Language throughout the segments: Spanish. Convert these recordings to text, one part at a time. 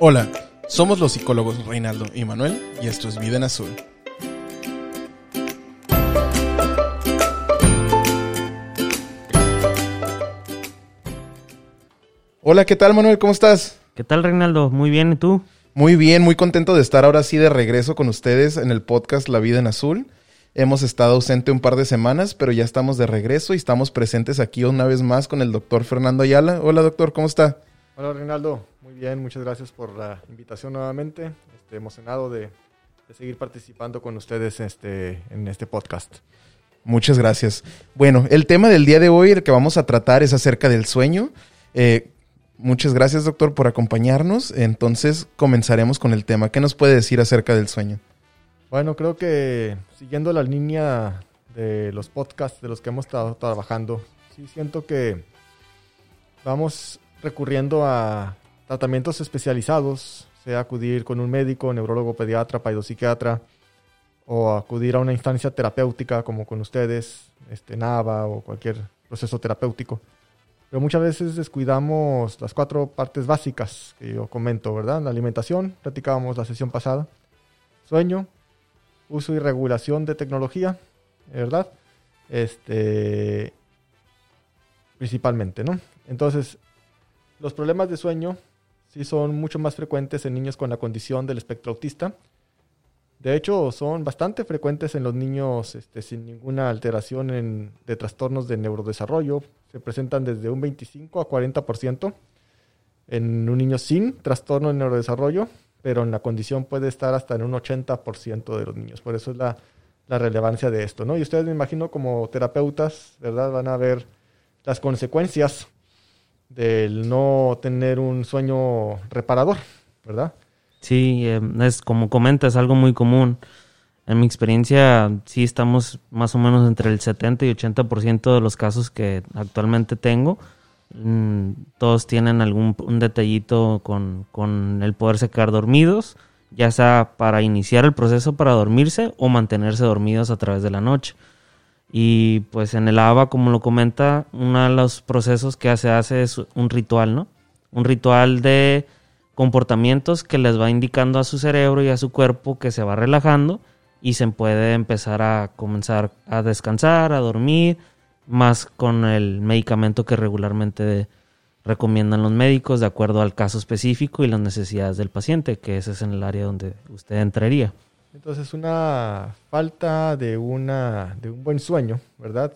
Hola, somos los psicólogos Reinaldo y Manuel y esto es Vida en Azul. Hola, ¿qué tal Manuel? ¿Cómo estás? ¿Qué tal, Reinaldo? Muy bien, ¿y tú? Muy bien, muy contento de estar ahora sí de regreso con ustedes en el podcast La Vida en Azul. Hemos estado ausente un par de semanas, pero ya estamos de regreso y estamos presentes aquí una vez más con el doctor Fernando Ayala. Hola doctor, ¿cómo está? Hola Reinaldo, muy bien, muchas gracias por la invitación nuevamente. Estoy emocionado de, de seguir participando con ustedes este, en este podcast. Muchas gracias. Bueno, el tema del día de hoy, el que vamos a tratar es acerca del sueño. Eh, muchas gracias, doctor, por acompañarnos. Entonces, comenzaremos con el tema. ¿Qué nos puede decir acerca del sueño? Bueno, creo que siguiendo la línea de los podcasts de los que hemos estado trabajando, sí siento que vamos recurriendo a tratamientos especializados, sea acudir con un médico, neurólogo, pediatra, paidopsiquiatra, o acudir a una instancia terapéutica como con ustedes, este, NAVA o cualquier proceso terapéutico. Pero muchas veces descuidamos las cuatro partes básicas que yo comento, ¿verdad? La alimentación, platicábamos la sesión pasada, sueño, uso y regulación de tecnología, ¿verdad? Este, principalmente, ¿no? Entonces, los problemas de sueño sí son mucho más frecuentes en niños con la condición del espectro autista. De hecho, son bastante frecuentes en los niños este, sin ninguna alteración de trastornos de neurodesarrollo. Se presentan desde un 25 a 40% en un niño sin trastorno de neurodesarrollo, pero en la condición puede estar hasta en un 80% de los niños. Por eso es la, la, relevancia de esto, ¿no? Y ustedes me imagino como terapeutas, ¿verdad? Van a ver las consecuencias del no tener un sueño reparador, ¿verdad? Sí, es como comentas, algo muy común. En mi experiencia, sí estamos más o menos entre el 70 y 80% de los casos que actualmente tengo. Mm, todos tienen algún detallito con, con el poderse quedar dormidos, ya sea para iniciar el proceso para dormirse o mantenerse dormidos a través de la noche. Y pues en el ABA, como lo comenta, uno de los procesos que se hace es un ritual, ¿no? Un ritual de comportamientos que les va indicando a su cerebro y a su cuerpo que se va relajando y se puede empezar a comenzar a descansar, a dormir, más con el medicamento que regularmente recomiendan los médicos de acuerdo al caso específico y las necesidades del paciente, que ese es en el área donde usted entraría. Entonces, una falta de, una, de un buen sueño, ¿verdad?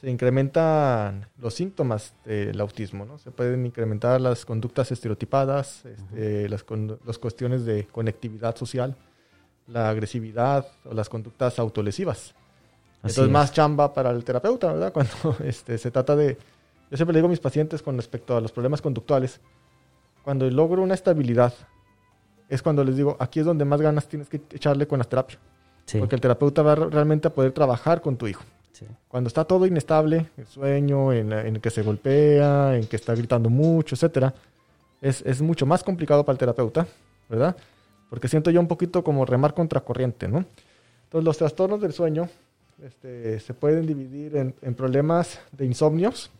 Se incrementan los síntomas del autismo, ¿no? Se pueden incrementar las conductas estereotipadas, este, las, las cuestiones de conectividad social, la agresividad o las conductas autolesivas. Así Entonces, es. más chamba para el terapeuta, ¿verdad? Cuando este, se trata de... Yo siempre le digo a mis pacientes con respecto a los problemas conductuales, cuando logro una estabilidad es cuando les digo, aquí es donde más ganas tienes que echarle con la terapia. Sí. Porque el terapeuta va realmente a poder trabajar con tu hijo. Sí. Cuando está todo inestable, el sueño, en, en, el que se golpea, en que está gritando mucho, etcétera, es, es, mucho más complicado para el terapeuta, ¿verdad? Porque siento yo un poquito como remar contracorriente, ¿no? Entonces, los trastornos del sueño este, se pueden dividir en, en problemas de insomnios,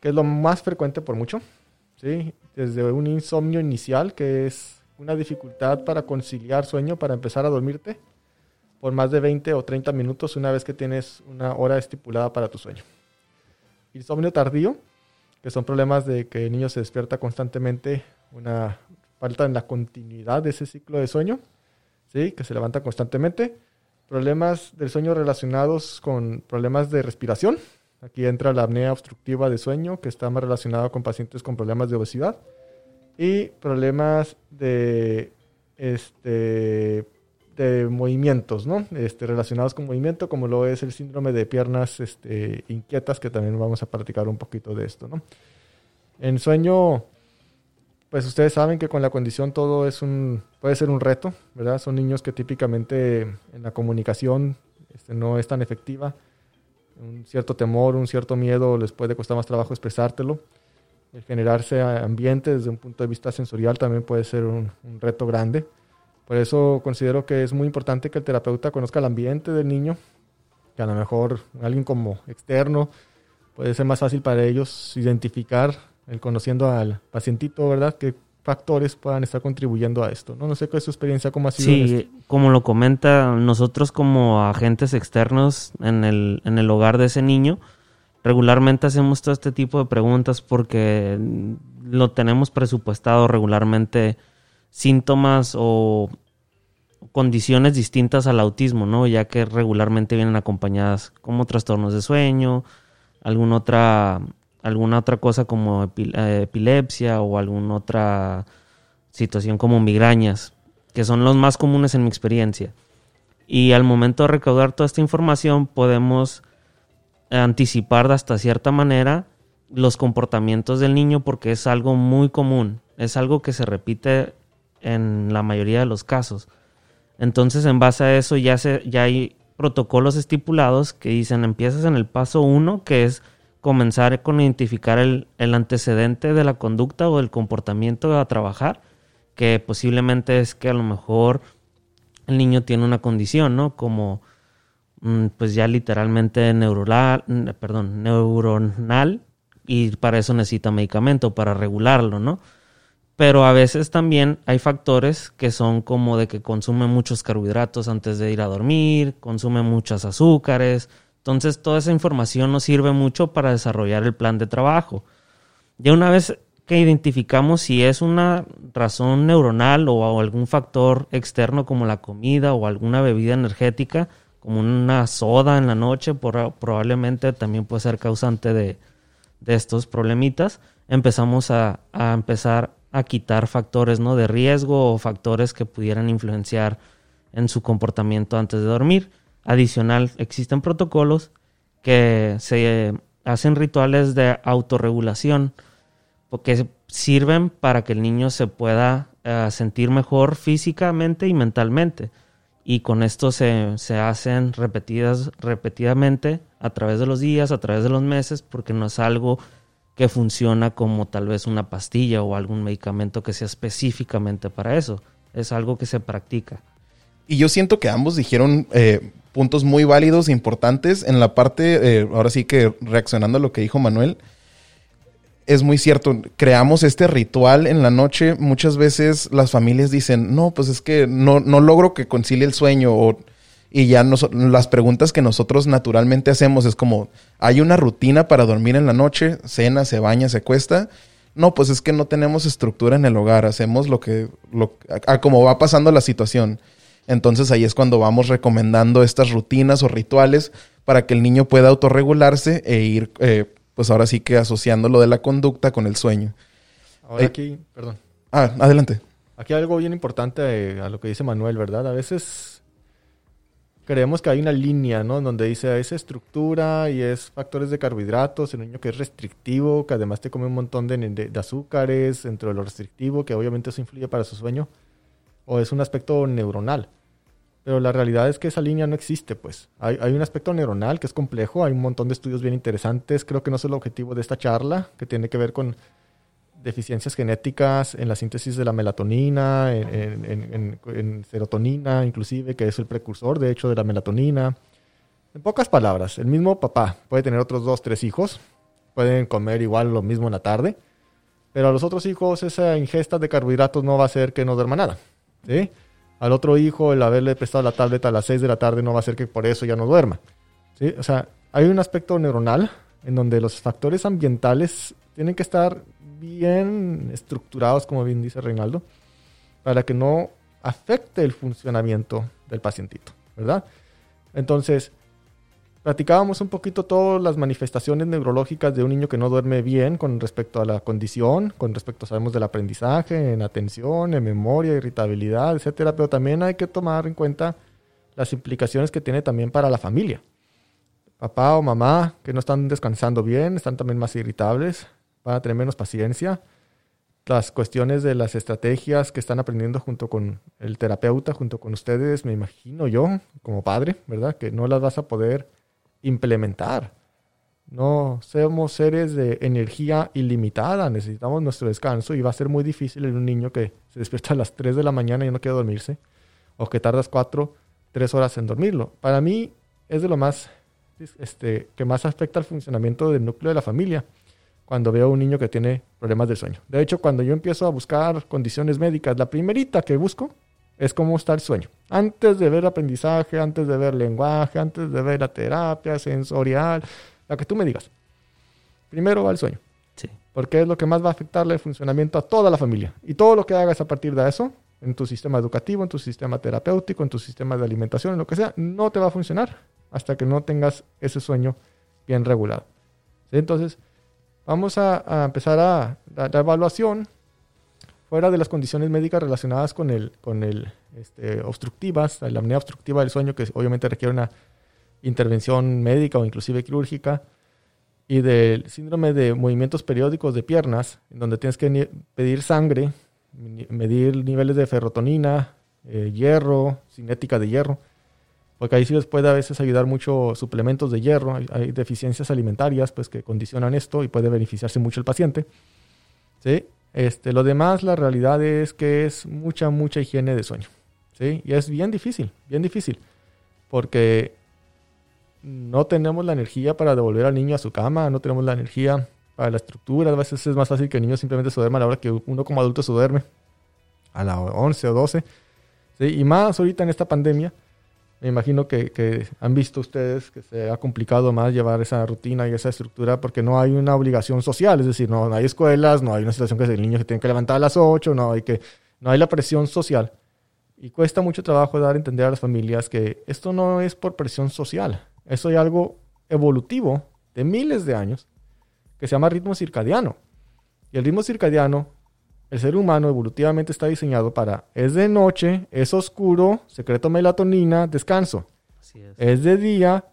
que es lo más frecuente por mucho, ¿sí? Desde un insomnio inicial, que es una dificultad para conciliar sueño, para empezar a dormirte, por más de 20 o 30 minutos una vez que tienes una hora estipulada para tu sueño. Insomnio tardío, que son problemas de que el niño se despierta constantemente, una falta en la continuidad de ese ciclo de sueño, ¿sí? que se levanta constantemente. Problemas del sueño relacionados con problemas de respiración, Aquí entra la apnea obstructiva de sueño, que está más relacionada con pacientes con problemas de obesidad y problemas de, este, de movimientos, ¿no? Este, relacionados con movimiento, como lo es el síndrome de piernas este, inquietas, que también vamos a practicar un poquito de esto, ¿no? En sueño, pues ustedes saben que con la condición todo es un, puede ser un reto, ¿verdad? Son niños que típicamente en la comunicación este, no es tan efectiva un cierto temor, un cierto miedo, les puede costar más trabajo expresártelo. El generarse ambiente desde un punto de vista sensorial también puede ser un, un, reto grande. Por eso considero que es muy importante que el terapeuta conozca el ambiente del niño, que a lo mejor alguien como externo puede ser más fácil para ellos identificar, el conociendo al pacientito, ¿verdad? ¿Qué, factores puedan estar contribuyendo a esto. No, no sé qué es su experiencia, cómo ha sido. Sí, como lo comenta, nosotros como agentes externos en el, en el hogar de ese niño, regularmente hacemos todo este tipo de preguntas porque lo tenemos presupuestado regularmente síntomas o condiciones distintas al autismo, ¿no? Ya que regularmente vienen acompañadas como trastornos de sueño, alguna otra, alguna otra cosa como eh, epilepsia o alguna otra situación como migrañas, que son los más comunes en mi experiencia. Y al momento de recaudar toda esta información podemos anticipar hasta cierta manera los comportamientos del niño porque es algo muy común, es algo que se repite en la mayoría de los casos. Entonces, en base a eso ya, se, ya hay protocolos estipulados que dicen empiezas en el paso 1, que es comenzar con identificar el, el, antecedente de la conducta o del comportamiento a trabajar, que posiblemente es que a lo mejor el niño tiene una condición, ¿no? Como pues ya literalmente neuronal, perdón, neuronal y para eso necesita medicamento, para regularlo, ¿no? Pero a veces también hay factores que son como de que consume muchos carbohidratos antes de ir a dormir, consume muchos azúcares. Entonces toda esa información nos sirve mucho para desarrollar el plan de trabajo. Ya una vez que identificamos si es una razón neuronal o algún factor externo como la comida o alguna bebida energética, como una soda en la noche, probablemente también puede ser causante de, estos problemitas, empezamos a, a empezar a quitar factores ¿no? de riesgo o factores que pudieran influenciar en su comportamiento antes de dormir. Adicional, existen protocolos que se hacen rituales de autorregulación porque sirven para que el niño se pueda eh, sentir mejor físicamente y mentalmente. Y con esto se, se hacen repetidas, repetidamente a través de los días, a través de los meses, porque no es algo que funciona como tal vez una pastilla o algún medicamento que sea específicamente para eso. Es algo que se practica. Y yo siento que ambos dijeron eh, puntos muy válidos e importantes en la parte, eh, ahora sí que reaccionando a lo que dijo Manuel, es muy cierto, creamos este ritual en la noche, muchas veces las familias dicen, no, pues es que no, no logro que concilie el sueño y ya las preguntas que nosotros naturalmente hacemos es como, ¿hay una rutina para dormir en la noche? ¿Cena, se baña, se cuesta? No, pues es que no tenemos estructura en el hogar, hacemos lo que, lo, a, como va pasando la situación. Entonces ahí es cuando vamos recomendando estas rutinas o rituales para que el niño pueda autorregularse e ir, eh, pues ahora sí que asociando lo de la conducta con el sueño. Ahora eh, aquí, perdón. Ah, adelante. Aquí hay algo bien importante eh, a lo que dice Manuel, ¿verdad? A veces creemos que hay una línea, ¿no? Donde dice es estructura y es factores de carbohidratos, el niño que es restrictivo, que además te come un montón de, de, azúcares dentro de lo restrictivo, que obviamente eso influye para su sueño, o es un aspecto neuronal. Pero la realidad es que esa línea no existe, pues. Hay, hay un aspecto neuronal que es complejo, hay un montón de estudios bien interesantes, creo que no es el objetivo de esta charla, que tiene que ver con deficiencias genéticas en la síntesis de la melatonina, en, serotonina inclusive, que es el precursor de hecho de la melatonina. En pocas palabras, el mismo papá puede tener otros dos, tres hijos, pueden comer igual lo mismo en la tarde, pero a los otros hijos esa ingesta de carbohidratos no va a hacer que no duerma nada. Al otro hijo el haberle prestado la tableta a las 6 de la tarde no va a hacer que por eso ya no duerma. O sea, hay un aspecto neuronal en donde los factores ambientales tienen que estar bien estructurados, como bien dice Reinaldo, para que no afecte el funcionamiento del pacientito, ¿verdad? Entonces, platicábamos un poquito todas las manifestaciones neurológicas de un niño que no duerme bien con respecto a la condición, con respecto, sabemos, del aprendizaje, en atención, en memoria, irritabilidad, etcétera, pero también hay que tomar en cuenta las implicaciones que tiene también para la familia. Papá o mamá que no están descansando bien, están también más irritables, van a tener menos paciencia. Las cuestiones de las estrategias que están aprendiendo junto con el terapeuta, junto con ustedes, me imagino yo, como padre, ¿verdad? Que no las vas a poder implementar. No somos seres de energía ilimitada, necesitamos nuestro descanso y va a ser muy difícil en un niño que se despierta a las 3 de la mañana y no quiere dormirse, o que tardas 4, 3 horas en dormirlo. Para mí es de lo más este, que más afecta al funcionamiento del núcleo de la familia cuando veo a un niño que tiene problemas del sueño. De hecho, cuando yo empiezo a buscar condiciones médicas, la primerita que busco es cómo está el sueño. Antes de ver aprendizaje, antes de ver lenguaje, antes de ver la terapia sensorial, la que tú me digas. Primero va el sueño. Sí. Porque es lo que más va a afectarle el funcionamiento a toda la familia. Y todo lo que hagas a partir de eso, en tu sistema educativo, en tu sistema terapéutico, en tu sistema de alimentación, en lo que sea, no te va a funcionar hasta que no tengas ese sueño bien regulado. ¿Sí? Entonces, vamos a, a empezar a la, la evaluación fuera de las condiciones médicas relacionadas con el, con el este, obstructivas, la apnea obstructiva del sueño, que obviamente requiere una intervención médica o inclusive quirúrgica, y del síndrome de movimientos periódicos de piernas, en donde tienes que pedir sangre, medir niveles de ferrotonina, eh, hierro, cinética de hierro, porque ahí sí les puede a veces ayudar mucho suplementos de hierro, hay, hay deficiencias alimentarias pues que condicionan esto y puede beneficiarse mucho el paciente. ¿sí? Este, lo demás, la realidad es que es mucha, mucha higiene de sueño. ¿sí? Y es bien difícil, bien difícil. Porque no tenemos la energía para devolver al niño a su cama, no tenemos la energía para la estructura. A veces es más fácil que el niño simplemente se duerma a la hora que uno como adulto se duerme, a las 11 o 12. ¿sí? Y más ahorita en esta pandemia, me imagino que, que han visto ustedes que se ha complicado más llevar esa rutina y esa estructura porque no hay una obligación social, es decir, no, no hay escuelas, no hay una situación que el niño se tiene que levantar a las 8, no hay, que, no hay la presión social. Y cuesta mucho trabajo dar a entender a las familias que esto no es por presión social, eso es algo evolutivo de miles de años que se llama ritmo circadiano. Y el ritmo circadiano, el ser humano evolutivamente está diseñado para, es de noche, es oscuro, secreto melatonina, descanso. Así es. Es de día,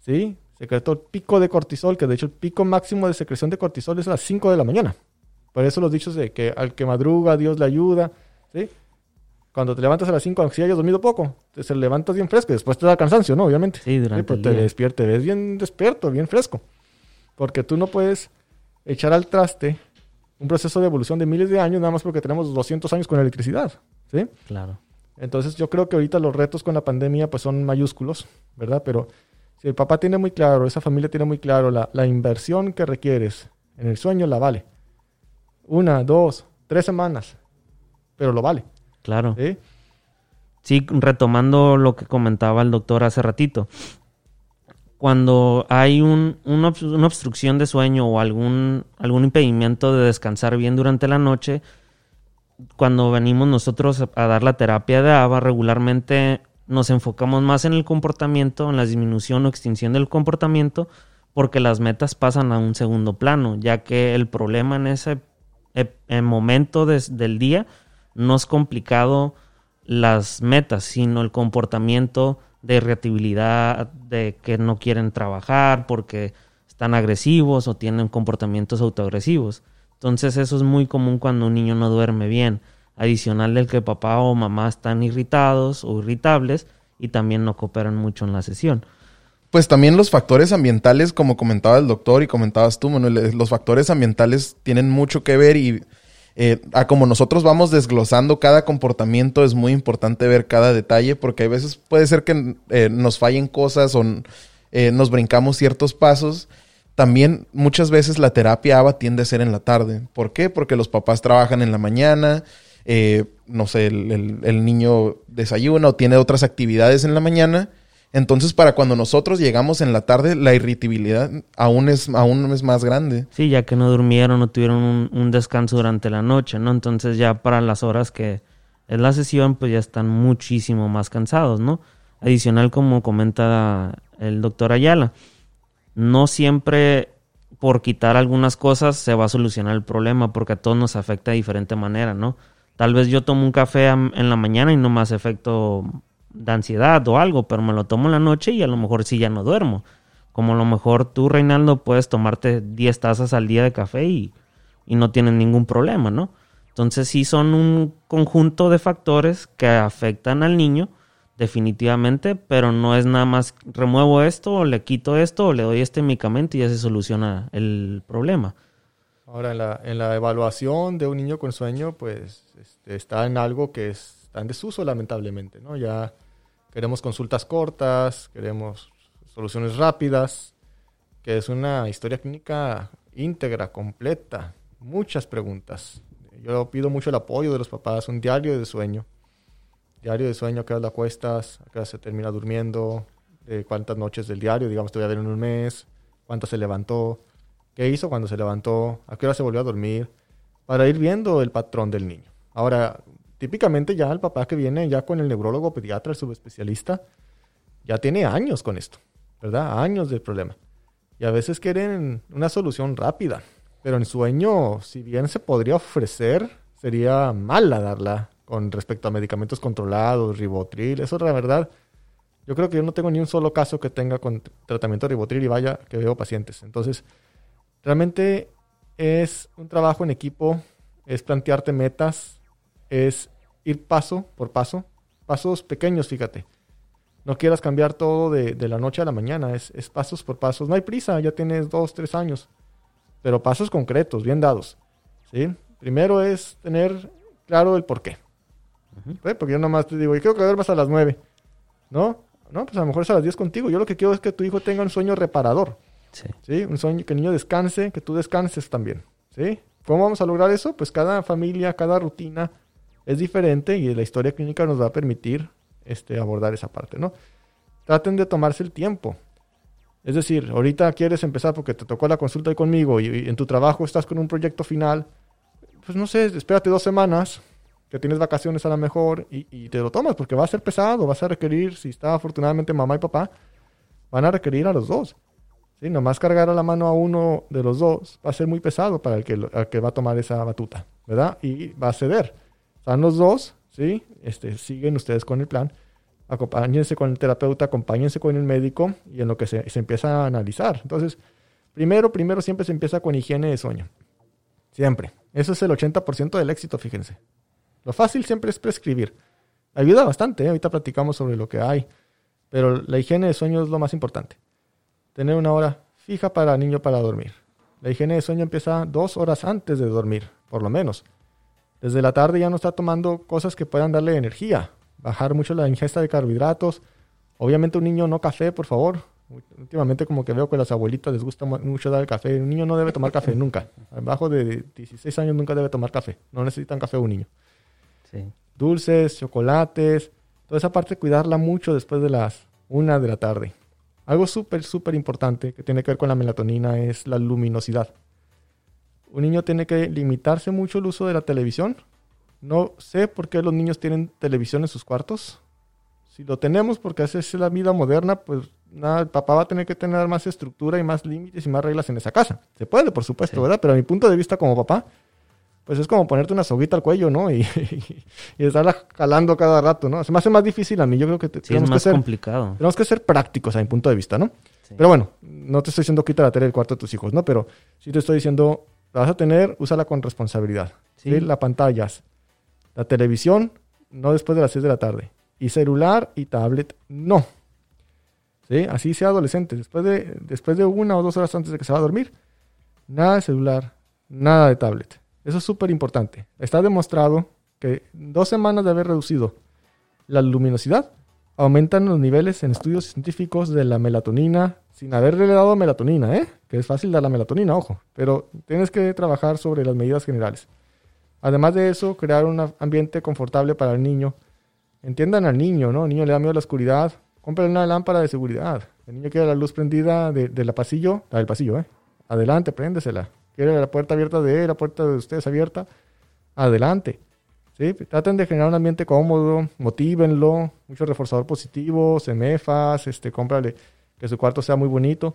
¿sí? Secreto pico de cortisol, que de hecho el pico máximo de secreción de cortisol es a las 5 de la mañana. Por eso los dichos de que al que madruga Dios le ayuda, ¿sí? Cuando te levantas a las 5, aunque sí hayas dormido poco, te se levantas bien fresco y después te da cansancio, ¿no? Obviamente. Sí, durante pero el te día. despiertas, ves bien despierto, bien fresco. Porque tú no puedes echar al traste un proceso de evolución de miles de años nada más porque tenemos 200 años con electricidad, ¿sí? Claro. Entonces yo creo que ahorita los retos con la pandemia pues son mayúsculos, ¿verdad? Pero si el papá tiene muy claro, esa familia tiene muy claro la, la inversión que requieres en el sueño, la vale. Una, dos, tres semanas, pero lo vale. Claro. ¿sí? Sí, retomando lo que comentaba el doctor hace ratito. Cuando hay un, una, obs- una obstrucción de sueño o algún, impedimento de descansar bien durante la noche, cuando venimos nosotros a, dar la terapia de ABA, regularmente nos enfocamos más en el comportamiento, en la disminución o extinción del comportamiento, porque las metas pasan a un segundo plano, ya que el problema en ese en momento del día no es complicado las metas, sino el comportamiento de irritabilidad, de que no quieren trabajar porque están agresivos o tienen comportamientos autoagresivos. Entonces eso es muy común cuando un niño no duerme bien. Adicional del que papá o mamá están irritados o irritables y también no cooperan mucho en la sesión. Pues también los factores ambientales, como comentaba el doctor y comentabas tú, Manuel, eh, los factores ambientales tienen mucho que ver y eh, a como nosotros vamos desglosando cada comportamiento es muy importante ver cada detalle porque hay veces puede ser que eh, nos fallen cosas o eh, nos brincamos ciertos pasos. También muchas veces la terapia ABA tiende a ser en la tarde. ¿Por qué? Porque los papás trabajan en la mañana, no sé, el niño desayuna o tiene otras actividades en la mañana. Entonces, para cuando nosotros llegamos en la tarde, la irritabilidad aún es, aún es más grande. Sí, ya que no durmieron, no tuvieron un, un descanso durante la noche, ¿no? Entonces ya para las horas que es la sesión, pues ya están muchísimo más cansados, ¿no? Adicional, como comenta el doctor Ayala, no siempre por quitar algunas cosas se va a solucionar el problema, porque a todos nos afecta de diferente manera, ¿no? Tal vez yo tomo un café en la mañana y no hace efecto de ansiedad o algo, pero me lo tomo en la noche y a lo mejor sí ya no duermo. Como a lo mejor tú, Reinaldo, puedes tomarte 10 tazas al día de café y, y no tienes ningún problema, ¿no? Entonces sí son un conjunto de factores que afectan al niño definitivamente, pero no es nada más remuevo esto o le quito esto o le doy este medicamento y ya se soluciona el problema. Ahora, en la, en la evaluación de un niño con sueño, pues este, está en algo que es, está en desuso, lamentablemente, ¿no? Ya queremos consultas cortas, queremos soluciones rápidas, que es una historia clínica íntegra, completa, muchas preguntas. Yo pido mucho el apoyo de los papás, un diario de sueño. Diario de sueño, a qué hora la acuestas, a qué hora se termina durmiendo, de cuántas noches del diario, digamos, te voy a ver en un mes, cuántas se levantó, qué hizo cuando se levantó, a qué hora se volvió a dormir, para ir viendo el patrón del niño. Ahora, típicamente ya el papá que viene ya con el neurólogo pediatra, el subespecialista, ya tiene años con esto, ¿verdad? Años del problema. Y a veces quieren una solución rápida. Pero en sueño, si bien se podría ofrecer, sería mala darla con respecto a medicamentos controlados, ribotril. Eso la verdad. Yo creo que yo no tengo ni un solo caso que tenga con tratamiento de ribotril y vaya que veo pacientes. Entonces, realmente es un trabajo en equipo, es plantearte metas, es ir paso por paso, pasos pequeños, fíjate. No quieras cambiar todo de, de la noche a la mañana, es, es pasos por pasos. No hay prisa, ya tienes dos, tres años pero pasos concretos, bien dados. ¿sí? Primero es tener claro el por qué. Porque yo nomás te digo, yo quiero que duermas a las 9. ¿No? No, pues a lo mejor es a las 10 contigo. Yo lo que quiero es que tu hijo tenga un sueño reparador. Sí. Un sueño que el niño descanse, que tú descanses también. ¿Sí? ¿Cómo vamos a lograr eso? Pues cada familia, cada rutina es diferente y la historia clínica nos va a permitir este, abordar esa parte, ¿no? Traten de tomarse el tiempo. Es decir, ahorita quieres empezar porque te tocó la consulta conmigo y, en tu trabajo estás con un proyecto final, pues no sé, espérate dos semanas, que tienes vacaciones a lo mejor y, te lo tomas porque va a ser pesado, vas a requerir, si está afortunadamente mamá y papá, van a requerir a los dos. ¿sí? Nomás cargar a la mano a uno de los dos va a ser muy pesado para el que, el que va a tomar esa batuta, ¿verdad? Y va a ceder. Están los dos, ¿sí? Este, siguen ustedes con el plan acompáñense con el terapeuta, acompáñense con el médico y en lo que se, empieza a analizar. Entonces, primero, primero siempre se empieza con higiene de sueño. Siempre. Eso es el 80% del éxito, fíjense. Lo fácil siempre es prescribir. Ayuda bastante, ¿eh? ahorita platicamos sobre lo que hay. Pero la higiene de sueño es lo más importante. Tener una hora fija para el niño para dormir. La higiene de sueño empieza dos horas antes de dormir, por lo menos. Desde la tarde ya no está tomando cosas que puedan darle energía bajar mucho la ingesta de carbohidratos. Obviamente un niño no café, por favor. Últimamente como que veo que a las abuelitas les gusta mucho dar el café. Un niño no debe tomar café nunca. Abajo de 16 años nunca debe tomar café. No necesitan café un niño. Dulces, chocolates, toda esa parte cuidarla mucho después de las una de la tarde. Algo súper, súper importante que tiene que ver con la melatonina es la luminosidad. Un niño tiene que limitarse mucho el uso de la televisión no sé por qué los niños tienen televisión en sus cuartos. Si lo tenemos porque esa es la vida moderna, pues nada, el papá va a tener que tener más estructura y más límites y más reglas en esa casa. Se puede, por supuesto, ¿verdad? Pero a mi punto de vista como papá, pues es como ponerte una soguita al cuello, ¿no? Y, y, estarla jalando cada rato, ¿no? Se me hace más difícil a mí. Yo creo que tenemos es más que ser complicado. Tenemos que ser prácticos a mi punto de vista, ¿no? Pero bueno, no te estoy diciendo quita la tele del cuarto de tus hijos, ¿no? Pero sí te estoy diciendo, la vas a tener, úsala con responsabilidad. ¿sí? La pantallas, la televisión, no después de las 6 de la tarde. Y celular y tablet, no. ¿Sí? Así sea adolescente. Después de, después de una o dos horas antes de que se va a dormir, nada de celular, nada de tablet. Eso es súper importante. Está demostrado que dos semanas de haber reducido la luminosidad, aumentan los niveles en estudios científicos de la melatonina sin haberle dado melatonina, ¿eh? Que es fácil dar la melatonina, ojo. Pero tienes que trabajar sobre las medidas generales. Además de eso, crear un ambiente confortable para el niño. Entiendan al niño, ¿no? El niño le da miedo a la oscuridad. Compren una lámpara de seguridad. El niño quiere la luz prendida de, la pasillo, la del pasillo, ¿eh? Adelante, préndesela. Quiere la puerta abierta de él, la puerta de ustedes abierta. Adelante. ¿Sí? Traten de generar un ambiente cómodo, motívenlo, mucho reforzador positivo, semefas, este, cómprale que su cuarto sea muy bonito.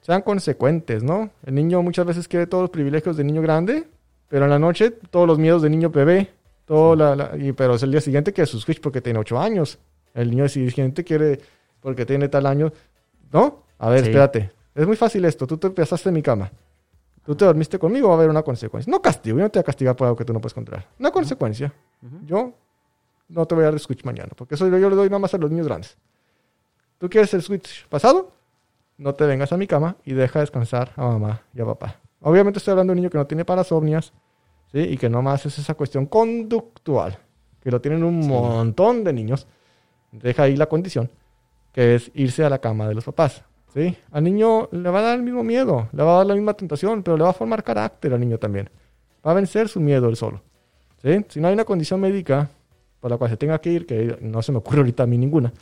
Sean consecuentes, ¿no? El niño muchas veces quiere todos los privilegios de niño grande, pero en la noche, todos los miedos de niño bebé. Todo la, y, pero es el día siguiente que su Switch porque tiene 8 años. El niño siguiente quiere porque tiene tal año. ¿No? A ver, espérate. Es muy fácil esto. Tú te empezaste en mi cama. Tú te dormiste conmigo, va a haber una consecuencia. No castigo, yo no te voy a castigar por algo que tú no puedes controlar. Una consecuencia. Yo no te voy a dar Switch mañana, porque eso yo, yo le doy nada más a los niños grandes. ¿Tú quieres el Switch pasado? No te vengas a mi cama y deja descansar a mamá y a papá. Obviamente estoy hablando de un niño que no tiene parasomnias, ¿sí? Y que nomás es esa cuestión conductual, que lo tienen un montón de niños. Deja ahí la condición, que es irse a la cama de los papás, ¿sí? Al niño le va a dar el mismo miedo, le va a dar la misma tentación, pero le va a formar carácter al niño también. Va a vencer su miedo él solo. ¿sí? Si no hay una condición médica por la cual se tenga que ir, que no se me ocurre ahorita a mí ninguna,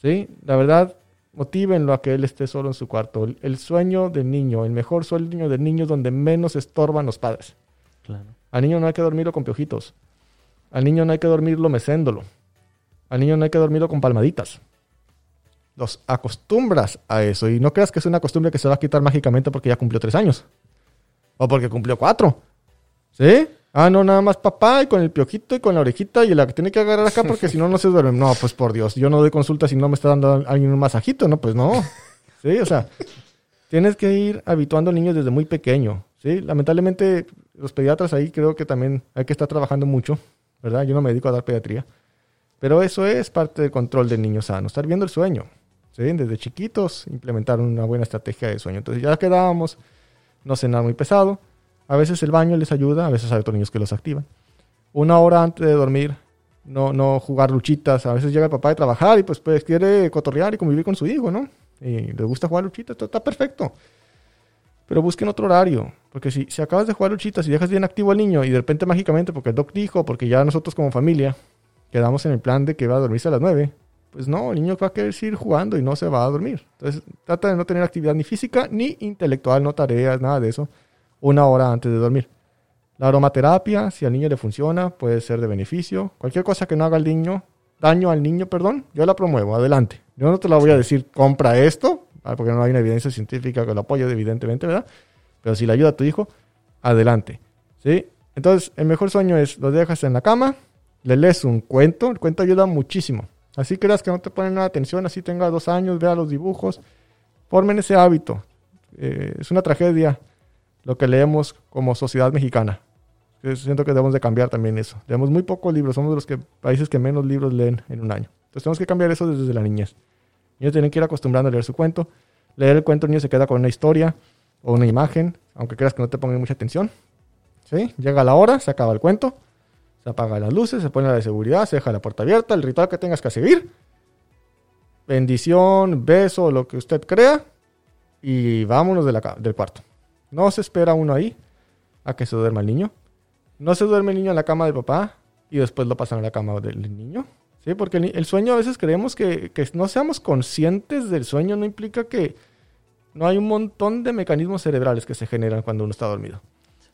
¿sí? La verdad, motívenlo a que él esté solo en su cuarto. El, el sueño del niño, el mejor sueño del niño es donde menos estorban los padres. Claro. Al niño no hay que dormirlo con piojitos. Al niño no hay que dormirlo meséndolo. Al niño no hay que dormirlo con palmaditas. Los acostumbras a eso. Y no creas que es una costumbre que se va a quitar mágicamente porque ya cumplió tres años. O porque cumplió cuatro. ¿Sí? Ah, no, nada más papá y con el piojito y con la orejita y la que tiene que agarrar acá porque si no, no se duerme. No, pues por Dios, yo no doy consulta si no me está dando alguien un masajito, ¿no? Pues no. Sí, o sea, tienes que ir habituando al niño desde muy pequeño. Sí, lamentablemente los pediatras ahí creo que también hay que estar trabajando mucho, ¿verdad? Yo no me dedico a dar pediatría. Pero eso es parte del control del niño sano, estar viendo el sueño. ¿sí? Desde chiquitos implementar una buena estrategia de sueño. Entonces ya quedábamos, no cenar muy pesado. A veces el baño les ayuda, a veces hay otros niños que los activan. Una hora antes de dormir, no, no jugar luchitas. A veces llega el papá de trabajar y pues, pues quiere cotorrear y convivir con su hijo, ¿no? Y le gusta jugar luchitas, está perfecto. Pero busquen otro horario. Porque si, si acabas de jugar luchitas y dejas bien activo al niño y de repente mágicamente, porque el doc dijo, porque ya nosotros como familia quedamos en el plan de que va a dormirse a las 9, pues no, el niño va a querer seguir jugando y no se va a dormir. Entonces trata de no tener actividad ni física ni intelectual, no tareas, nada de eso, una hora antes de dormir. La aromaterapia, si al niño le funciona, puede ser de beneficio. Cualquier cosa que no haga al niño, daño al niño, perdón, yo la promuevo, adelante. Yo no te la voy a decir, compra esto, ah, porque no hay una evidencia científica que lo apoye, evidentemente, ¿verdad? Pero si le ayuda a tu hijo, adelante. ¿Sí? Entonces, el mejor sueño es, lo dejas en la cama, le lees un cuento, el cuento ayuda muchísimo. Así creas que no te ponen nada de atención, así tenga dos años, vea los dibujos, formen ese hábito. Eh, es una tragedia lo que leemos como sociedad mexicana. Siento que debemos de cambiar también eso. Leemos muy pocos libros, somos de los países que menos libros leen en un año. Entonces tenemos que cambiar eso desde la niñez. Niños tienen que ir acostumbrando a leer su cuento. Leer el cuento, el niño se queda con una historia o una imagen, aunque creas que no te pongan mucha atención. ¿Sí? Llega la hora, se acaba el cuento, se apagan las luces, se pone la de seguridad, se deja la puerta abierta, el ritual que tengas que seguir. Bendición, beso, lo que usted crea. Y vámonos de la del cuarto. No se espera uno ahí a que se duerma el niño. No se duerme el niño en la cama del papá y después lo pasan a la cama del niño. ¿Sí? Porque el, el sueño a veces creemos que, que no seamos conscientes del sueño no implica que no hay un montón de mecanismos cerebrales que se generan cuando uno está dormido.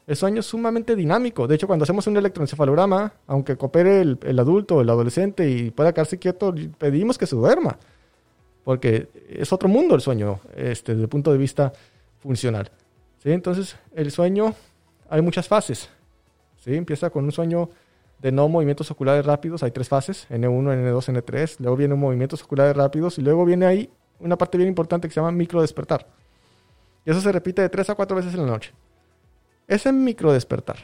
El sueño es sumamente dinámico. De hecho, cuando hacemos un electroencefalograma, aunque coopere el, el adulto o el adolescente y pueda quedarse quieto, pedimos que se duerma. Porque es otro mundo el sueño, este, desde el punto de vista funcional. ¿Sí? Entonces, el sueño, hay muchas fases. ¿Sí? Empieza con un sueño de no movimientos oculares rápidos, hay tres fases, N1, N2, N3, luego vienen movimientos oculares rápidos y luego viene ahí una parte bien importante que se llama micro despertar. Y eso se repite de tres a cuatro veces en la noche. Ese micro despertar,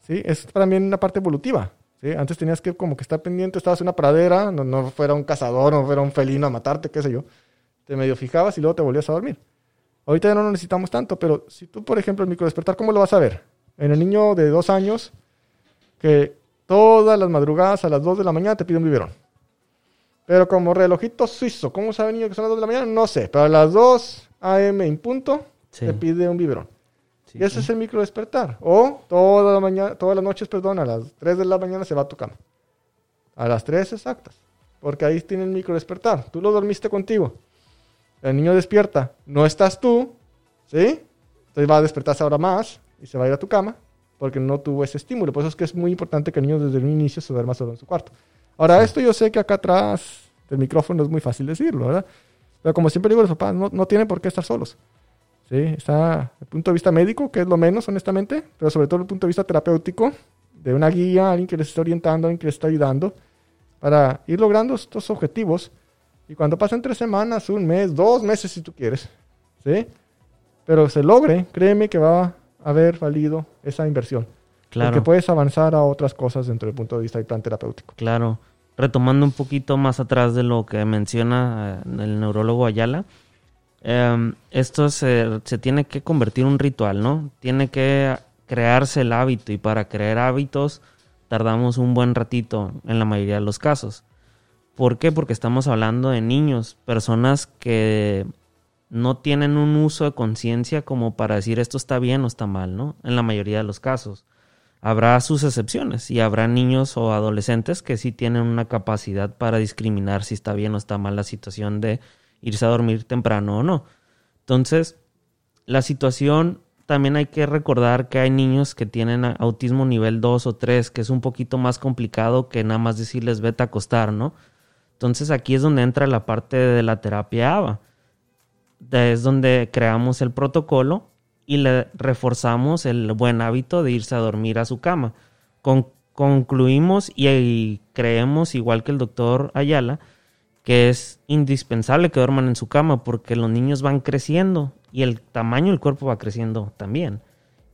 ¿sí? Es también una parte evolutiva. ¿sí? Antes tenías que como que estar pendiente, estabas en una pradera, no, no fuera un cazador, no fuera un felino a matarte, qué sé yo. Te medio fijabas y luego te volvías a dormir. Ahorita ya no lo necesitamos tanto, pero si tú, por ejemplo, el micro despertar, ¿cómo lo vas a ver? En el niño de dos años, que todas las madrugadas a las 2 de la mañana te pide un biberón. Pero como relojito suizo, ¿cómo sabe el niño que son las 2 de la mañana? No sé, pero a las 2 a.m. en punto Sí. te pide un biberón. Sí, y ese sí. es el micro despertar. O toda la mañana, todas las noches, perdón, a las 3 de la mañana se va a tu cama. A las 3 exactas. Porque ahí tiene el micro despertar. Tú lo dormiste contigo. El niño despierta. No estás tú. ¿Sí? Entonces va a despertarse ahora más y se va a ir a tu cama porque no tuvo ese estímulo. Por eso es que es muy importante que el niño desde el inicio se duerma solo en su cuarto. Ahora, esto yo sé que acá atrás del micrófono es muy fácil decirlo, ¿verdad? Pero como siempre digo, los papás no, no tienen por qué estar solos. ¿sí? Está desde el punto de vista médico, que es lo menos, honestamente, pero sobre todo desde el punto de vista terapéutico, de una guía, alguien que les está orientando, alguien que les está ayudando, para ir logrando estos objetivos. Y cuando pasen tres semanas, un mes, dos meses si tú quieres, ¿sí? Pero se logre, créeme que va a haber valido esa inversión. Claro. Porque puedes avanzar a otras cosas dentro del punto de vista del plan terapéutico. Claro. Retomando un poquito más atrás de lo que menciona eh, el neurólogo Ayala, eh, esto se, se tiene que convertir en un ritual, ¿no? Tiene que crearse el hábito y para crear hábitos tardamos un buen ratito en la mayoría de los casos. ¿Por qué? Porque estamos hablando de niños, personas que no tienen un uso de conciencia como para decir esto está bien o está mal, ¿no? En la mayoría de los casos. Habrá sus excepciones y habrá niños o adolescentes que sí tienen una capacidad para discriminar si está bien o está mal la situación de irse a dormir temprano o no. Entonces, la situación también hay que recordar que hay niños que tienen autismo nivel 2 o 3, que es un poquito más complicado que nada más decirles vete a acostar, ¿no? Entonces aquí es donde entra la parte de la terapia ABA. Es donde creamos el protocolo y le reforzamos el buen hábito de irse a dormir a su cama. concluimos y, creemos, igual que el doctor Ayala, que es indispensable que duerman en su cama porque los niños van creciendo y el tamaño del cuerpo va creciendo también.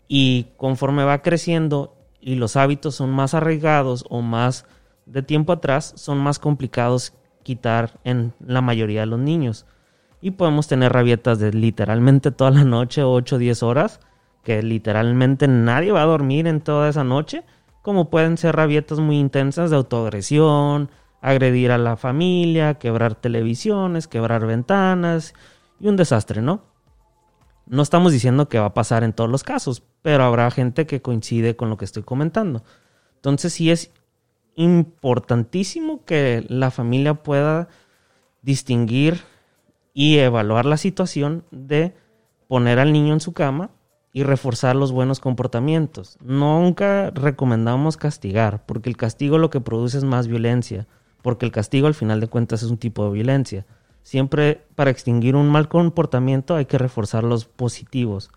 Y conforme va creciendo y los hábitos son más arraigados o más de tiempo atrás, son más complicados quitar en la mayoría de los niños. Y podemos tener rabietas de literalmente toda la noche, 8 o 10 horas, que literalmente nadie va a dormir en toda esa noche, como pueden ser rabietas muy intensas de autoagresión, agredir a la familia, quebrar televisiones, quebrar ventanas y un desastre, ¿no? No estamos diciendo que va a pasar en todos los casos, pero habrá gente que coincide con lo que estoy comentando. Entonces sí es importantísimo que la familia pueda distinguir y evaluar la situación de poner al niño en su cama y reforzar los buenos comportamientos. Nunca recomendamos castigar, porque el castigo lo que produce es más violencia, porque el castigo al final de cuentas es un tipo de violencia. Siempre para extinguir un mal comportamiento hay que reforzar los positivos.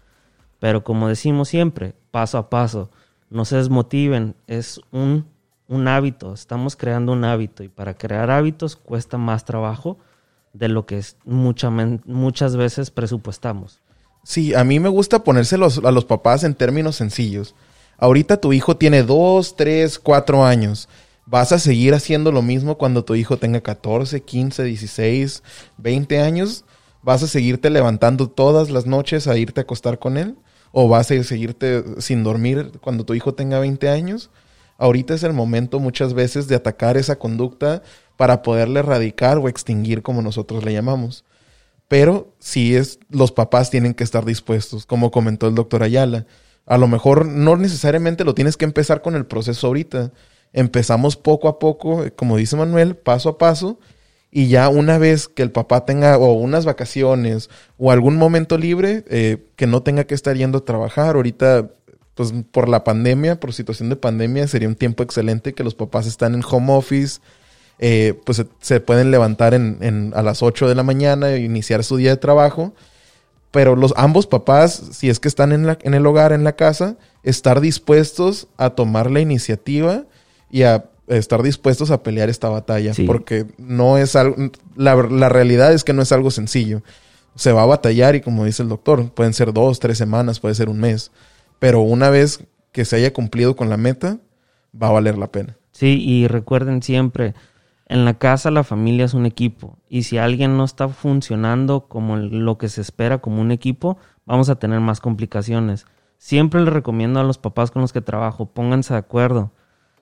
Pero como decimos siempre, paso a paso, no se desmotiven, es un, un hábito, estamos creando un hábito y para crear hábitos cuesta más trabajo de lo que es muchas veces presupuestamos. Sí, a mí me gusta ponérselos a los papás en términos sencillos. Ahorita tu hijo tiene dos, tres, cuatro años. ¿Vas a seguir haciendo lo mismo cuando tu hijo tenga 14, 15, 16, 20 años? ¿Vas a seguirte levantando todas las noches a irte a acostar con él? ¿O vas a seguirte sin dormir cuando tu hijo tenga 20 años? Ahorita es el momento muchas veces de atacar esa conducta para poderle erradicar o extinguir como nosotros le llamamos. Pero sí es, los papás tienen que estar dispuestos, como comentó el doctor Ayala. A lo mejor no necesariamente lo tienes que empezar con el proceso ahorita. Empezamos poco a poco, como dice Manuel, paso a paso. Y ya una vez que el papá tenga o unas vacaciones o algún momento libre, eh, que no tenga que estar yendo a trabajar. Ahorita, pues por la pandemia, por situación de pandemia, sería un tiempo excelente que los papás están en home office, eh, pues se, pueden levantar en, a las 8 de la mañana e iniciar su día de trabajo. Pero los ambos papás, si es que están en, la, en el hogar, en la casa, estar dispuestos a tomar la iniciativa y a estar dispuestos a pelear esta batalla. Porque no es algo. La, la, realidad es que no es algo sencillo. Se va a batallar y, como dice el doctor, pueden ser dos, tres semanas, puede ser un mes. Pero una vez que se haya cumplido con la meta, va a valer la pena. Sí, y recuerden siempre, en la casa la familia es un equipo y si alguien no está funcionando como lo que se espera como un equipo, vamos a tener más complicaciones. Siempre les recomiendo a los papás con los que trabajo, pónganse de acuerdo.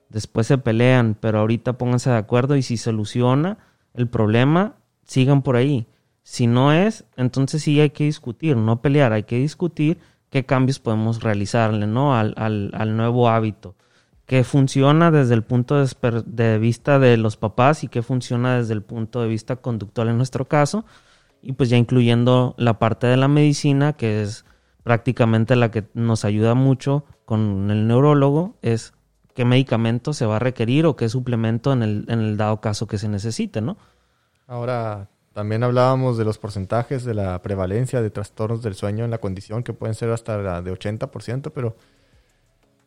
Después se pelean, pero ahorita pónganse de acuerdo y si soluciona el problema, sigan por ahí. Si no es, entonces sí hay que discutir, no pelear, hay que discutir qué cambios podemos realizarle, ¿no? Al, al, al nuevo hábito que funciona desde el punto de, vista de los papás y que funciona desde el punto de vista conductual en nuestro caso, y pues ya incluyendo la parte de la medicina, que es prácticamente la que nos ayuda mucho con el neurólogo, es qué medicamento se va a requerir o qué suplemento en el, en el dado caso que se necesite, ¿no? Ahora, también hablábamos de los porcentajes de la prevalencia de trastornos del sueño en la condición, que pueden ser hasta de 80%, pero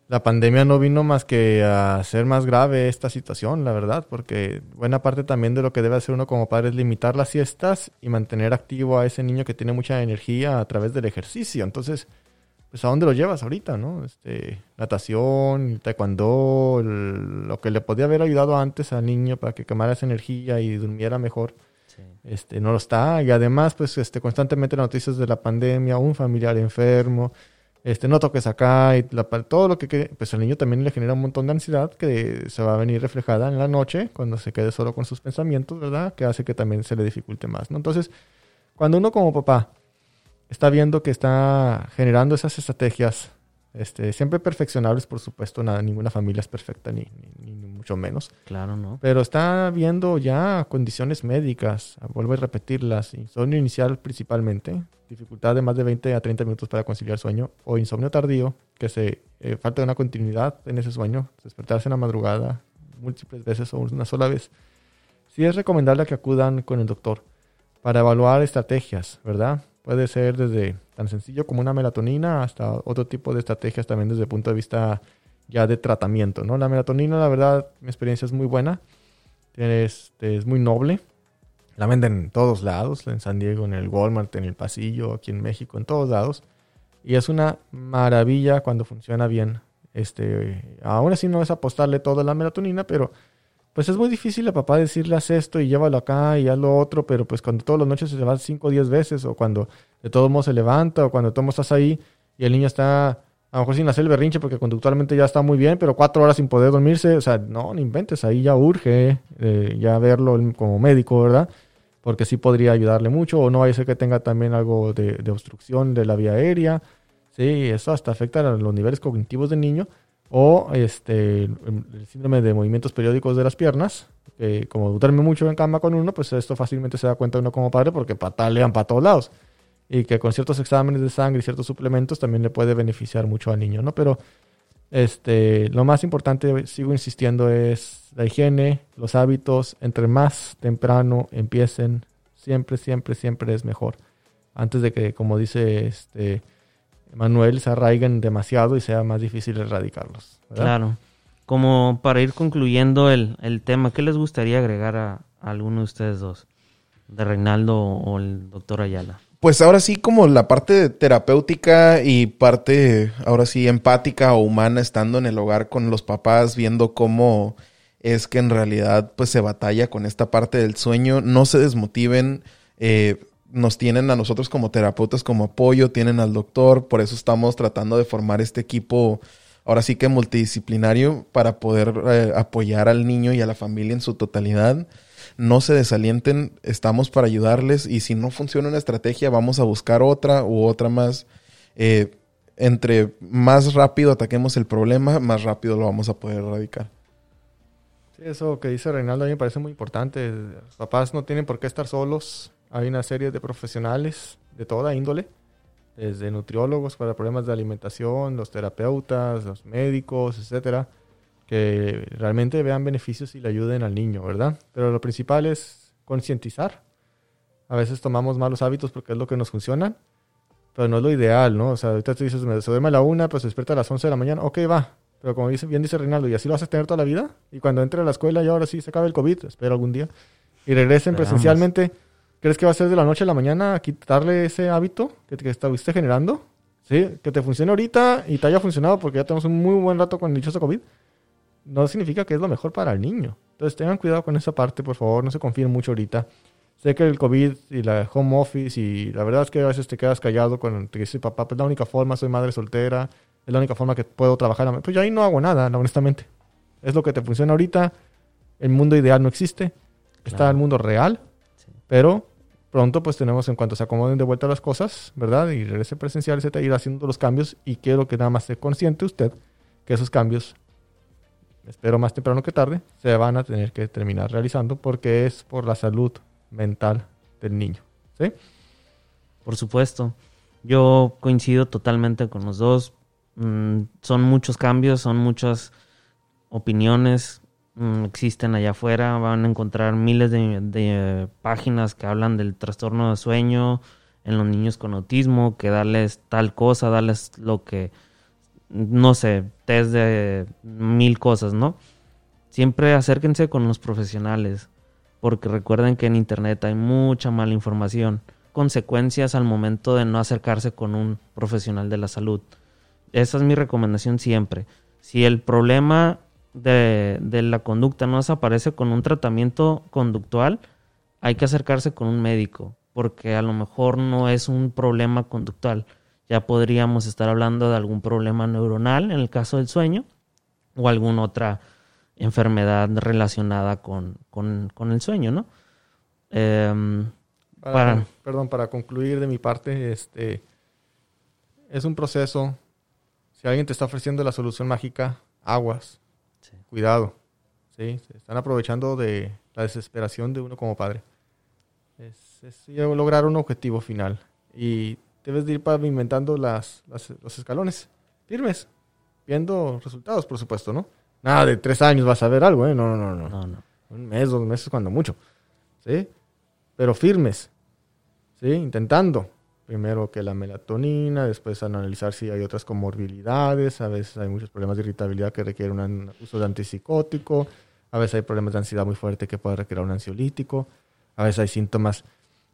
la pandemia no vino más que a hacer más grave esta situación, la verdad, porque buena parte también de lo que debe hacer uno como padre es limitar las siestas y mantener activo a ese niño que tiene mucha energía a través del ejercicio. Entonces, pues a dónde lo llevas ahorita, ¿no? Este, natación, taekwondo, lo que le podía haber ayudado antes al niño para que quemara esa energía y durmiera mejor. Este, no lo está. Y además, pues, este, constantemente las noticias de la pandemia, un familiar enfermo, este, no toques acá, y todo lo que, pues al niño también le genera un montón de ansiedad que se va a venir reflejada en la noche cuando se quede solo con sus pensamientos, ¿verdad? Que hace que también se le dificulte más, ¿no? Entonces, cuando uno como papá está viendo que está generando esas estrategias, este, siempre perfeccionables, por supuesto, nada, ninguna familia es perfecta, ni, ni, ni mucho menos. Claro, ¿no? Pero está viendo ya condiciones médicas, vuelvo a repetirlas, insomnio inicial principalmente, dificultad de más de 20 a 30 minutos para conciliar sueño, o insomnio tardío, que se eh, falta de una continuidad en ese sueño, despertarse en la madrugada múltiples veces o una sola vez. Sí es recomendable que acudan con el doctor para evaluar estrategias, ¿verdad? Puede ser desde tan sencillo como una melatonina hasta otro tipo de estrategias también desde el punto de vista ya de tratamiento, ¿no? La melatonina, la verdad, mi experiencia es muy buena, es, es muy noble, la venden en todos lados, en San Diego, en el Walmart, en el pasillo, aquí en México, en todos lados. Y es una maravilla cuando funciona bien. Este, aún así no es apostarle toda la melatonina, pero pues es muy difícil a papá decirle haz esto y llévalo acá y haz lo otro, pero pues cuando todas las noches se va 5 o 10 veces, o cuando de todos modos se levanta, o cuando de todos modos estás ahí y el niño está a lo mejor sin hacer el berrinche porque conductualmente ya está muy bien, pero cuatro horas sin poder dormirse, o sea, no, no inventes, ahí ya urge eh, ya verlo como médico, ¿verdad? Porque sí podría ayudarle mucho, o no vaya a ser que tenga también algo de, de obstrucción de la vía aérea, sí, eso hasta afecta a los niveles cognitivos del niño, o este, el síndrome de movimientos periódicos de las piernas, como duerme mucho en cama con uno, pues esto fácilmente se da cuenta uno como padre porque patalean para todos lados. Y que con ciertos exámenes de sangre y ciertos suplementos también le puede beneficiar mucho al niño, ¿no? Pero este, lo más importante, sigo insistiendo, es la higiene, los hábitos. Entre más temprano empiecen, siempre, siempre, siempre es mejor. Antes de que, como dice este, Manuel, se arraiguen demasiado y sea más difícil erradicarlos. ¿verdad? Claro. Como para ir concluyendo el, el tema, ¿qué les gustaría agregar a, a alguno de ustedes dos? De Reinaldo o el doctor Ayala. Pues ahora sí, como la parte terapéutica y parte, ahora sí, empática o humana, estando en el hogar con los papás, viendo cómo es que en realidad pues se batalla con esta parte del sueño, no se desmotiven, eh, nos tienen a nosotros como terapeutas como apoyo, tienen al doctor, por eso estamos tratando de formar este equipo, ahora sí que multidisciplinario, para poder eh, apoyar al niño y a la familia en su totalidad no se desalienten, estamos para ayudarles y si no funciona una estrategia vamos a buscar otra u otra más. Eh, entre más rápido ataquemos el problema, más rápido lo vamos a poder erradicar. Sí, eso que dice Reinaldo a mí me parece muy importante. Los papás no tienen por qué estar solos. Hay una serie de profesionales de toda índole, desde nutriólogos para problemas de alimentación, los terapeutas, los médicos, etcétera que realmente vean beneficios y le ayuden al niño, ¿verdad? Pero lo principal es concientizar. A veces tomamos malos hábitos porque es lo que nos funciona, pero no es lo ideal, ¿no? O sea, ahorita tú dices, me se duerme a la una, pues se despierta a las 11 de la mañana, ok, va. Pero como dice, bien dice Reinaldo, y así lo vas a tener toda la vida. Y cuando entre a la escuela y ahora sí se acabe el COVID, espero algún día, y regresen Esperamos. presencialmente, ¿crees que va a ser de la noche a la mañana quitarle ese hábito que, que estuviste generando? ¿Sí? Que te funcione ahorita y te haya funcionado porque ya tenemos un muy buen rato con el dichoso COVID no significa que es lo mejor para el niño. Entonces tengan cuidado con esa parte, por favor, no se confíen mucho ahorita. Sé que el COVID y la home office y la verdad es que a veces te quedas callado cuando te dice papá, pues la única forma, soy madre soltera, es la única forma que puedo trabajar. Pues yo ahí no hago nada, honestamente. Es lo que te funciona ahorita. El mundo ideal no existe. Está Claro. el mundo real, Sí. pero pronto pues tenemos en cuanto se acomoden de vuelta las cosas, ¿verdad? Y regrese presencial, etcétera, ir haciendo los cambios y quiero que nada más esté consciente usted que esos cambios espero más temprano que tarde, se van a tener que terminar realizando porque es por la salud mental del niño. ¿sí? Por supuesto. Yo coincido totalmente con los dos. Mm, son muchos cambios, son muchas opiniones. Mm, existen allá afuera. Van a encontrar miles de, de páginas que hablan del trastorno de sueño en los niños con autismo, que darles tal cosa, darles lo que, no sé, test de mil cosas, ¿no? Siempre acérquense con los profesionales, porque recuerden que en Internet hay mucha mala información consecuencias al momento de no acercarse con un profesional de la salud. Esa es mi recomendación siempre. Si el problema de, de la conducta no desaparece con un tratamiento conductual, hay que acercarse con un médico, porque a lo mejor no es un problema conductual. Ya podríamos estar hablando de algún problema neuronal en el caso del sueño o alguna otra enfermedad relacionada con, con- con el sueño, ¿no? Em, Para, Para- Perdón, para concluir de mi parte, este es un proceso. Si alguien te está ofreciendo la solución mágica, aguas. Sí. Cuidado. ¿sí? Se están aprovechando de la desesperación de uno como padre. Es, es lograr un objetivo final. Y debes de ir pavimentando las, las- los escalones firmes, viendo resultados, por supuesto, ¿no? Nada de tres años vas a ver algo, ¿eh? No, no, no, no. No, no. Un mes, dos meses, cuando mucho. ¿Sí? Pero firmes. ¿Sí? Intentando. Primero que la melatonina, después analizar si hay otras comorbilidades. A veces hay muchos problemas de irritabilidad que requieren un uso de antipsicótico. A veces hay problemas de ansiedad muy fuerte que puede requerir un ansiolítico. A veces hay síntomas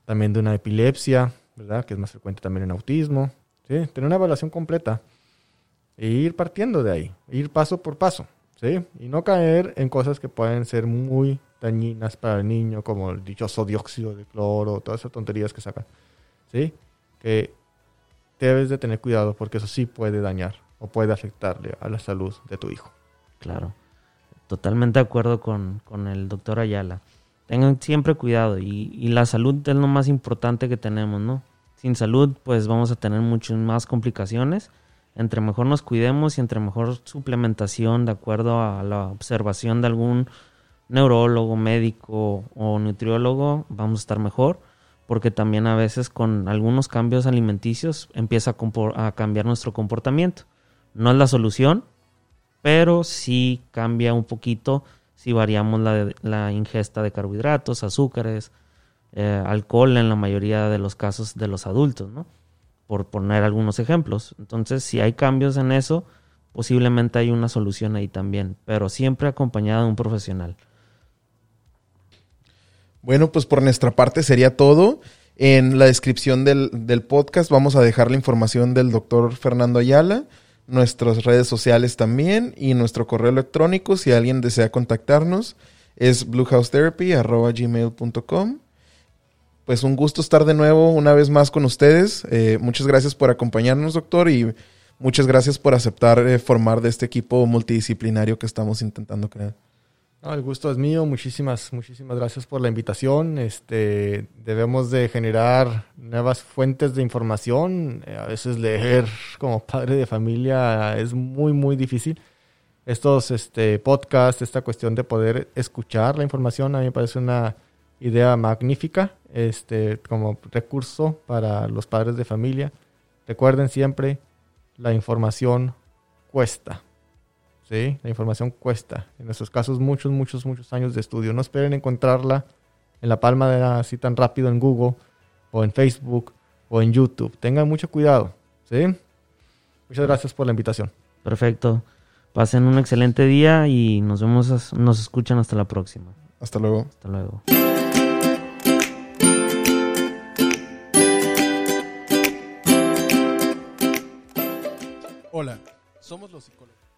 también de una epilepsia, ¿verdad? Que es más frecuente también en autismo. ¿Sí? Tener una evaluación completa. E ir partiendo de ahí. Ir paso por paso. ¿sí? Y no caer en cosas que pueden ser muy dañinas para el niño, como el dichoso dióxido de cloro, todas esas tonterías que sacan, ¿sí? Que debes de tener cuidado porque eso sí puede dañar o puede afectarle a la salud de tu hijo. Claro. Totalmente de acuerdo con, con el doctor Ayala. Tengan siempre cuidado y, y la salud es lo más importante que tenemos, ¿no? Sin salud, pues vamos a tener muchas más complicaciones. Entre mejor nos cuidemos y entre mejor suplementación, de acuerdo a la observación de algún neurólogo, médico o nutriólogo, vamos a estar mejor. Porque también a veces con algunos cambios alimenticios empieza a, cambiar nuestro comportamiento. No es la solución, pero sí cambia un poquito si variamos la, ingesta de carbohidratos, azúcares, eh, alcohol en la mayoría de los casos de los adultos. Por poner algunos ejemplos. Entonces, si hay cambios en eso, posiblemente hay una solución ahí también, pero siempre acompañada de un profesional. Bueno, pues por nuestra parte sería todo. En la descripción del, del podcast vamos a dejar la información del doctor Fernando Ayala, nuestras redes sociales también y nuestro correo electrónico si alguien desea contactarnos es bluehousetherapy.gmail.com Pues un gusto estar de nuevo una vez más con ustedes. Eh, muchas gracias por acompañarnos, doctor, y muchas gracias por aceptar eh, formar de este equipo multidisciplinario que estamos intentando crear. El gusto es mío. Muchísimas, muchísimas gracias por la invitación. Este, debemos de generar nuevas fuentes de información. Eh, A veces leer como padre de familia es muy, muy difícil. Estos este, podcasts, esta cuestión de poder escuchar la información, a mí me parece una idea magnífica este, como recurso para los padres de familia. Recuerden siempre, la información cuesta. ¿Sí? La información cuesta. En nuestros casos, muchos, muchos, muchos años de estudio. No esperen encontrarla en la palma de la, así tan rápido en Google o en Facebook o en YouTube. Tengan mucho cuidado. ¿sí? Muchas gracias por la invitación. Perfecto. Pasen un excelente día y nos vemos, nos escuchan hasta la próxima. Hasta luego. Hasta luego. Hola, somos los psicólogos.